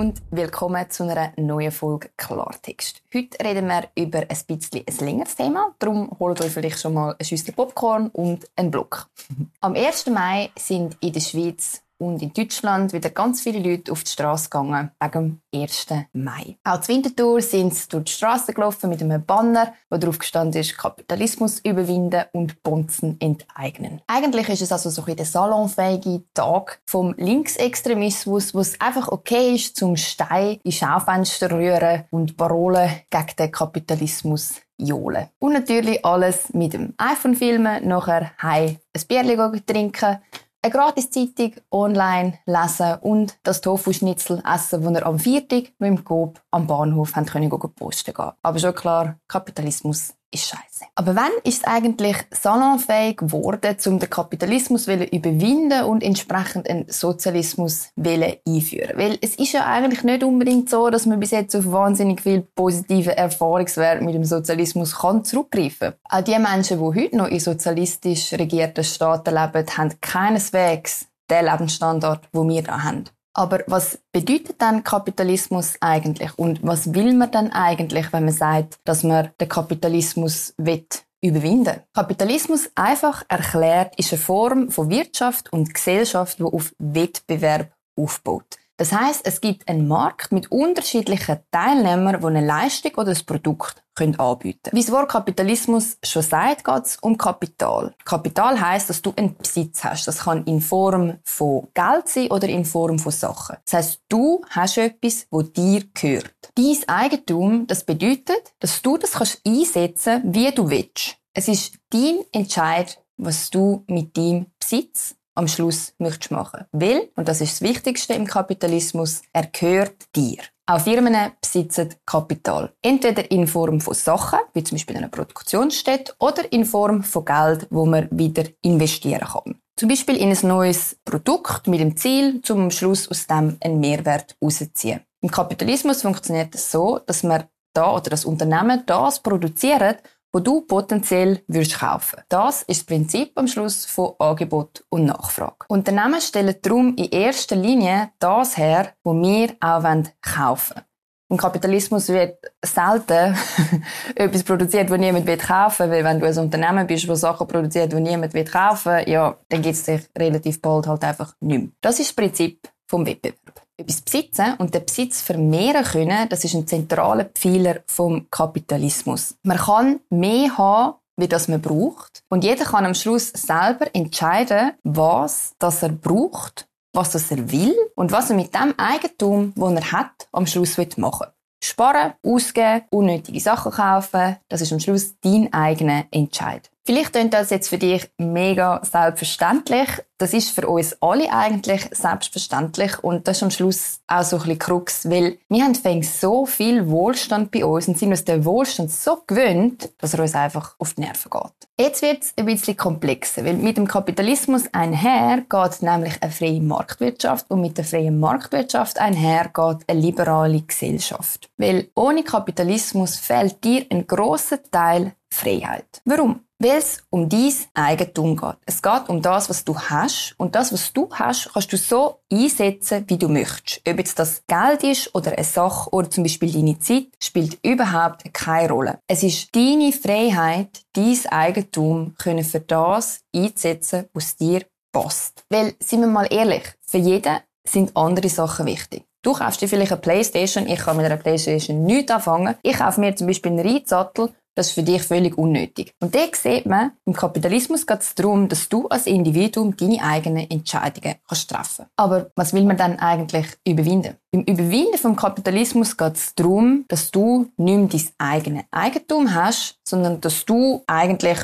und willkommen zu einer neuen Folge Klartext. Heute reden wir über ein bisschen ein längeres Thema, darum holt euch vielleicht schon mal ein Schüssel Popcorn und einen Block. Am 1. Mai sind in der Schweiz und in Deutschland wieder ganz viele Leute auf die Straße gegangen wegen dem 1. Mai. Auch zur Wintertour sind sie durch die Straße gelaufen mit einem Banner, wo drauf gestanden ist Kapitalismus überwinden und Bonzen enteignen. Eigentlich ist es also so ein der salonfähige Tag vom Linksextremismus, wo es einfach okay ist, zum Stein in Schaufenster rühren und Parolen gegen den Kapitalismus johlen. Und natürlich alles mit dem iPhone filmen, nachher heim ein Bierchen trinken, eine Gratiszeitung online lesen und das Tofu-Schnitzel essen, das er am Viertag mit dem Coop am Bahnhof haben können posten gehen. Aber schon klar, Kapitalismus ist scheiße. Aber wann ist eigentlich salonfähig geworden, um den Kapitalismus zu überwinden und entsprechend einen Sozialismus einführen? Weil es ist ja eigentlich nicht unbedingt so, dass man bis jetzt auf wahnsinnig viel positive Erfahrungswert mit dem Sozialismus kann zurückgreifen. Auch die Menschen, die heute noch in sozialistisch regierten Staaten leben, haben keineswegs den Lebensstandard, den wir da haben. Aber was bedeutet dann Kapitalismus eigentlich? Und was will man dann eigentlich, wenn man sagt, dass man den Kapitalismus will überwinden? Kapitalismus einfach erklärt ist eine Form von Wirtschaft und Gesellschaft, die auf Wettbewerb aufbaut. Das heißt, es gibt einen Markt mit unterschiedlichen Teilnehmern, die eine Leistung oder ein Produkt können anbieten Wie das Wort Kapitalismus schon sagt, geht es um Kapital. Kapital heißt, dass du einen Besitz hast. Das kann in Form von Geld sein oder in Form von Sachen. Das heißt, du hast etwas, wo dir gehört. Dies Eigentum, das bedeutet, dass du das kannst einsetzen, wie du willst. Es ist dein Entscheid, was du mit deinem Besitz am Schluss möchtest machen. Weil, und das ist das Wichtigste im Kapitalismus, er gehört dir. Auch Firmen besitzen Kapital. Entweder in Form von Sachen, wie zum Beispiel eine Produktionsstätte, oder in Form von Geld, wo man wieder investieren kann. Zum Beispiel in ein neues Produkt mit dem Ziel, zum Schluss aus dem einen Mehrwert rauszuziehen. Im Kapitalismus funktioniert es so, dass man da oder das Unternehmen das produziert, wo du potenziell würdest kaufen. Das ist das Prinzip am Schluss von Angebot und Nachfrage. Unternehmen stellen darum in erster Linie das her, wo wir auch kaufen wollen. Im Kapitalismus wird selten etwas produziert, das niemand kaufen will, weil wenn du ein Unternehmen bist, das Sachen produziert, die niemand kaufen will, ja, dann gibt es dich relativ bald halt einfach nicht mehr. Das ist das Prinzip vom Wettbewerb etwas besitzen und den Besitz vermehren können, das ist ein zentraler Pfeiler vom Kapitalismus. Man kann mehr haben, wie das man braucht. Und jeder kann am Schluss selber entscheiden, was das er braucht, was das er will und was er mit dem Eigentum, das er hat, am Schluss machen will. Sparen, ausgeben, unnötige Sachen kaufen, das ist am Schluss dein eigener Entscheid. Vielleicht klingt das jetzt für dich mega selbstverständlich. Das ist für uns alle eigentlich selbstverständlich und das ist am Schluss auch so ein bisschen Krux, weil wir haben so viel Wohlstand bei uns und sind uns den Wohlstand so gewöhnt, dass er uns einfach auf die Nerven geht. Jetzt wird es ein bisschen komplexer, weil mit dem Kapitalismus einher geht nämlich eine freie Marktwirtschaft und mit der freien Marktwirtschaft einher geht eine liberale Gesellschaft. Weil ohne Kapitalismus fehlt dir ein großer Teil Freiheit. Warum? Weil es um dein Eigentum geht. Es geht um das, was du hast. Und das, was du hast, kannst du so einsetzen, wie du möchtest. Ob jetzt das Geld ist oder eine Sache oder zum Beispiel deine Zeit, spielt überhaupt keine Rolle. Es ist deine Freiheit, dein Eigentum können für das einzusetzen, was dir passt. Weil, sind wir mal ehrlich, für jeden sind andere Sachen wichtig. Du kaufst dir vielleicht eine Playstation, ich kann mit einer Playstation nichts anfangen. Ich kaufe mir zum Beispiel einen Reitsattel das ist für dich völlig unnötig. Und da sieht man, im Kapitalismus geht es darum, dass du als Individuum deine eigenen Entscheidungen kannst treffen Aber was will man dann eigentlich überwinden? Beim Überwinden vom Kapitalismus geht es darum, dass du nicht mehr dein eigenes Eigentum hast, sondern dass du eigentlich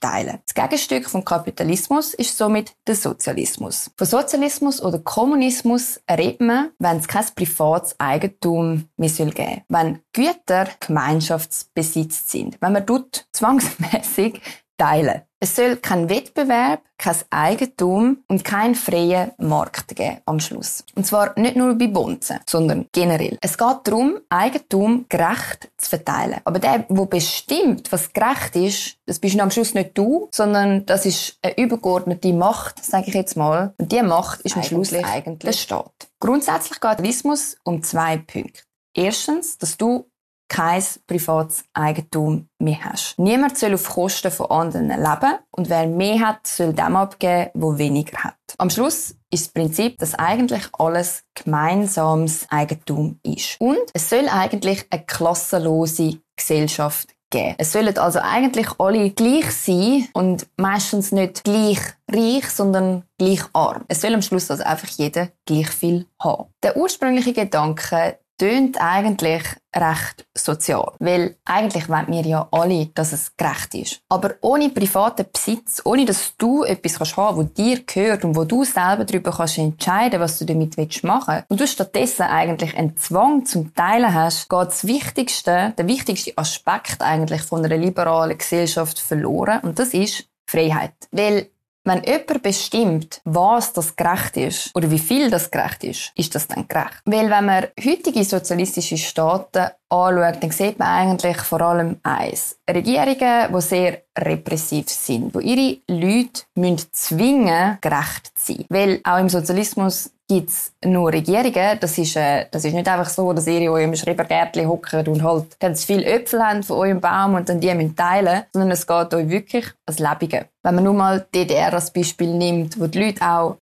teilen. Das Gegenstück vom Kapitalismus ist somit der Sozialismus. Von Sozialismus oder Kommunismus redet man, wenn es kein privates Eigentum mehr soll geben Wenn Güter Gemeinschaftsbesitz sind. Wenn man dort zwangsmäßig teilen. Es soll kein Wettbewerb, kein Eigentum und kein freien Markt geben am Schluss. Und zwar nicht nur bei Bonzen, sondern generell. Es geht darum, Eigentum gerecht zu verteilen. Aber der, der bestimmt, was gerecht ist, das bist am Schluss nicht du, sondern das ist eine übergeordnete Macht, sage ich jetzt mal. Und diese Macht ist am Schluss eigentlich der Staat. Grundsätzlich geht Tourismus um zwei Punkte. Erstens, dass du kein privates Eigentum mehr hast. Niemand soll auf Kosten von anderen leben und wer mehr hat, soll dem abgeben, wo weniger hat. Am Schluss ist das Prinzip, dass eigentlich alles gemeinsames Eigentum ist. Und es soll eigentlich eine klassenlose Gesellschaft geben. Es sollen also eigentlich alle gleich sein und meistens nicht gleich reich, sondern gleich arm. Es soll am Schluss also einfach jeder gleich viel haben. Der ursprüngliche Gedanke, tönt eigentlich recht sozial. Weil eigentlich wollen wir ja alle, dass es gerecht ist. Aber ohne privaten Besitz, ohne dass du etwas kannst haben, wo dir gehört und wo du selber darüber kannst entscheiden, was du damit machen willst, und du stattdessen eigentlich einen Zwang zum Teilen hast, geht das Wichtigste, der wichtigste Aspekt eigentlich von einer liberalen Gesellschaft verloren. Und das ist Freiheit. Weil wenn jemand bestimmt, was das gerecht ist oder wie viel das gerecht ist, ist das dann gerecht. Weil wenn man heutige sozialistische Staaten anschaut, dann sieht man eigentlich vor allem eins. Regierungen, die sehr repressiv sind, wo ihre Leute müssen zwingen, gerecht zu sein. Weil auch im Sozialismus gibt es nur Regierungen. Das ist, äh, das ist nicht einfach so, dass ihr in eurem Schrebergärtchen hockt und halt ganz viele Äpfel habt von eurem Baum und dann die müsst teilen, sondern es geht euch wirklich als Lebige. Wenn man nur mal DDR als Beispiel nimmt, wo die Leute auch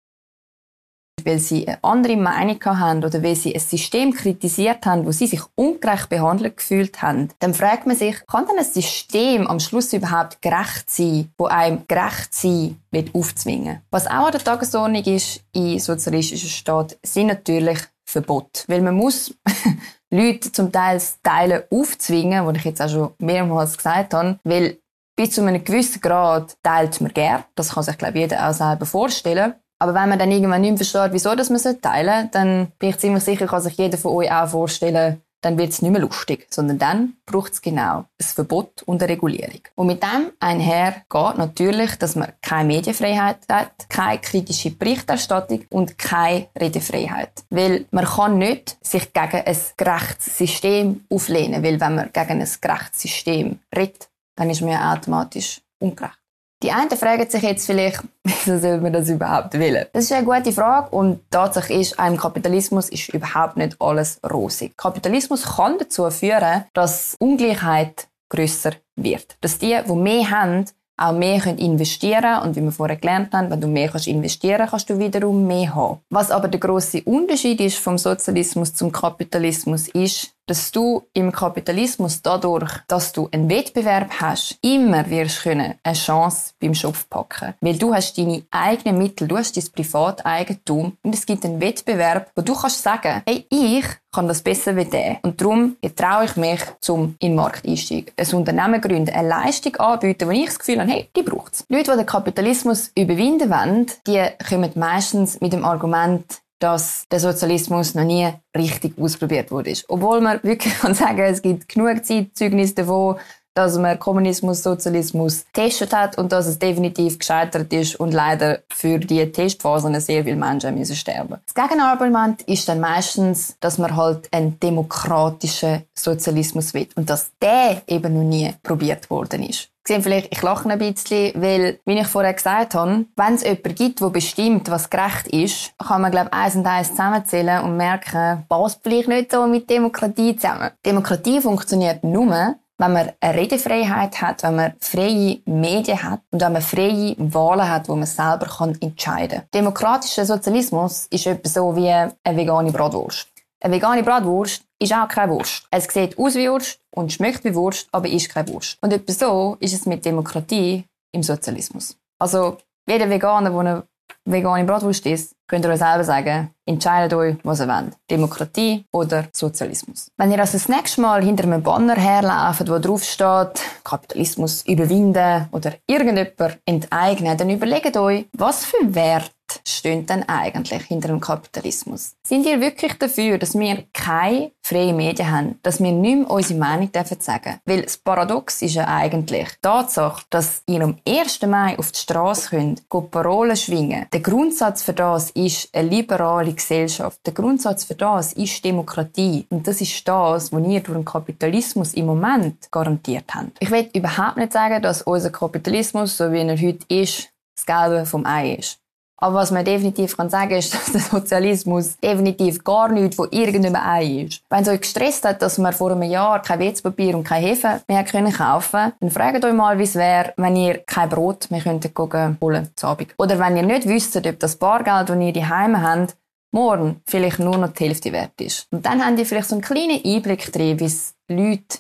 weil sie eine andere Meinung haben oder weil sie ein System kritisiert haben, wo sie sich ungerecht behandelt gefühlt haben, dann fragt man sich, kann denn ein System am Schluss überhaupt gerecht sein, wo einem gerecht sein wird aufzwingen? Was auch an der Tagesordnung ist in sozialistischen Staaten, sind natürlich Verbote. Weil man muss Leute zum Teil Teilen aufzwingen, was ich jetzt auch schon mehrmals gesagt habe, weil bis zu einem gewissen Grad teilt man gern. Das kann sich, glaube ich, jeder auch selber vorstellen. Aber wenn man dann irgendwann nicht mehr versteht, wieso dass man teilen dann bin ich ziemlich sicher, kann sich jeder von euch auch vorstellen, dann wird es nicht mehr lustig, sondern dann braucht es genau ein Verbot und eine Regulierung. Und mit dem einher geht natürlich, dass man keine Medienfreiheit hat, keine kritische Berichterstattung und keine Redefreiheit. Weil man kann nicht sich gegen ein gerechtes System auflehnen, weil wenn man gegen ein gerechtes System redet, dann ist man ja automatisch ungerecht. Die einen fragen sich jetzt vielleicht, wieso soll man das überhaupt wollen? Das ist eine gute Frage und Tatsache ist, einem Kapitalismus ist überhaupt nicht alles rosig. Kapitalismus kann dazu führen, dass Ungleichheit grösser wird. Dass die, die mehr haben, auch mehr können investieren und wie wir vorher gelernt haben, wenn du mehr kannst investieren, kannst du wiederum mehr haben. Was aber der große Unterschied ist vom Sozialismus zum Kapitalismus ist, dass du im Kapitalismus dadurch, dass du einen Wettbewerb hast, immer wirst können eine Chance beim Schopf packen. Weil du hast deine eigenen Mittel, du hast dein Privateigentum und es gibt einen Wettbewerb, wo du kannst sagen, hey, ich kann das besser wie der. Und darum traue ich mich zum in den Markt einsteigen. Ein Unternehmen gründen, eine Leistung anbieten, wo ich das Gefühl habe, hey, die braucht es. Leute, die den Kapitalismus überwinden wollen, die kommen meistens mit dem Argument, dass der Sozialismus noch nie richtig ausprobiert wurde. Obwohl man wirklich kann sagen, es gibt genug Zeitzeugnisse davon, dass man Kommunismus, Sozialismus getestet hat und dass es definitiv gescheitert ist und leider für die Testphasen sehr viele Menschen müssen sterben. Das Gegenargument ist dann meistens, dass man halt einen demokratischen Sozialismus will und dass der eben noch nie probiert worden ist sehen vielleicht, ich lache ein bisschen, weil, wie ich vorher gesagt habe, wenn es jemanden gibt, der bestimmt, was gerecht ist, kann man, glaube ich, eins und eins zusammenzählen und merken, passt vielleicht nicht so mit Demokratie zusammen. Demokratie funktioniert nur, wenn man eine Redefreiheit hat, wenn man freie Medien hat und wenn man freie Wahlen hat, wo man selber entscheiden kann. Demokratischer Sozialismus ist etwas so wie eine vegane Bratwurst. Eine vegane Bratwurst ist auch keine Wurst. Es sieht aus wie Wurst und schmeckt wie Wurst, aber ist keine Wurst. Und etwa so ist es mit Demokratie im Sozialismus. Also, jeder Veganer, der eine vegane Bratwurst isst, könnt ihr euch selber sagen, Entscheidet euch, was ihr wollt. Demokratie oder Sozialismus. Wenn ihr also das nächste Mal hinter einem Banner herlauft, wo drauf steht, Kapitalismus überwinden oder irgendjemand enteignen, dann überlegt euch, was für Wert stehen denn eigentlich hinter dem Kapitalismus? Sind ihr wirklich dafür, dass wir keine freie Medien haben, dass wir nicht mehr unsere Meinung dürfen sagen? Weil das Paradox ist ja eigentlich die Tatsache, dass ihr am 1. Mai auf die Straße könnt, Parolen schwingen. Der Grundsatz für das ist eine liberale Gesellschaft. Der Grundsatz für das ist Demokratie. Und das ist das, was ihr durch den Kapitalismus im Moment garantiert habt. Ich will überhaupt nicht sagen, dass unser Kapitalismus, so wie er heute ist, das Gelbe vom Ei ist. Aber was man definitiv kann sagen ist, dass der Sozialismus definitiv gar nichts von irgendeinem Ei ist. Wenn es euch gestresst hat, dass man vor einem Jahr kein Wetzpapier und kein Hefe mehr können kaufen dann fragt euch mal, wie es wäre, wenn ihr kein Brot mehr könntet holen zu Abend. Oder wenn ihr nicht wüsstet, ob das Bargeld, das ihr daheim habt, morgen vielleicht nur noch die Hälfte wert ist. Und dann habt ihr vielleicht so einen kleinen Einblick drin, wie es Leute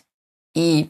in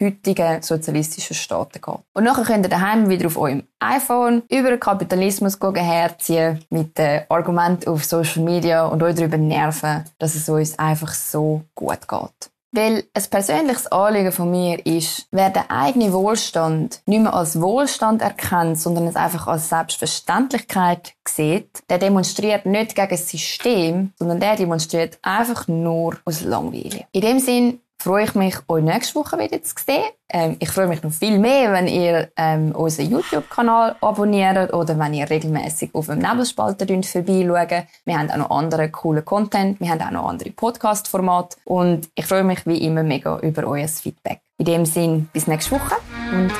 heutigen sozialistischen Staaten geht. Und nachher könnt ihr daheim wieder auf eurem iPhone über den Kapitalismus herziehen, mit den Argumenten auf Social Media und euch darüber nerven, dass es uns einfach so gut geht. Weil ein persönliches Anliegen von mir ist, wer den eigenen Wohlstand nicht mehr als Wohlstand erkennt, sondern es einfach als Selbstverständlichkeit sieht, der demonstriert nicht gegen das System, sondern der demonstriert einfach nur aus Langweile. In dem Sinn freue ich mich, euch nächste Woche wieder zu sehen. Ähm, ich freue mich noch viel mehr, wenn ihr ähm, unseren YouTube-Kanal abonniert oder wenn ihr regelmäßig auf dem Nebelspalter vorbeischaut. Wir haben auch noch andere coole Content, wir haben auch noch andere Podcast-Formate und ich freue mich wie immer mega über euer Feedback. In dem Sinn, bis nächste Woche und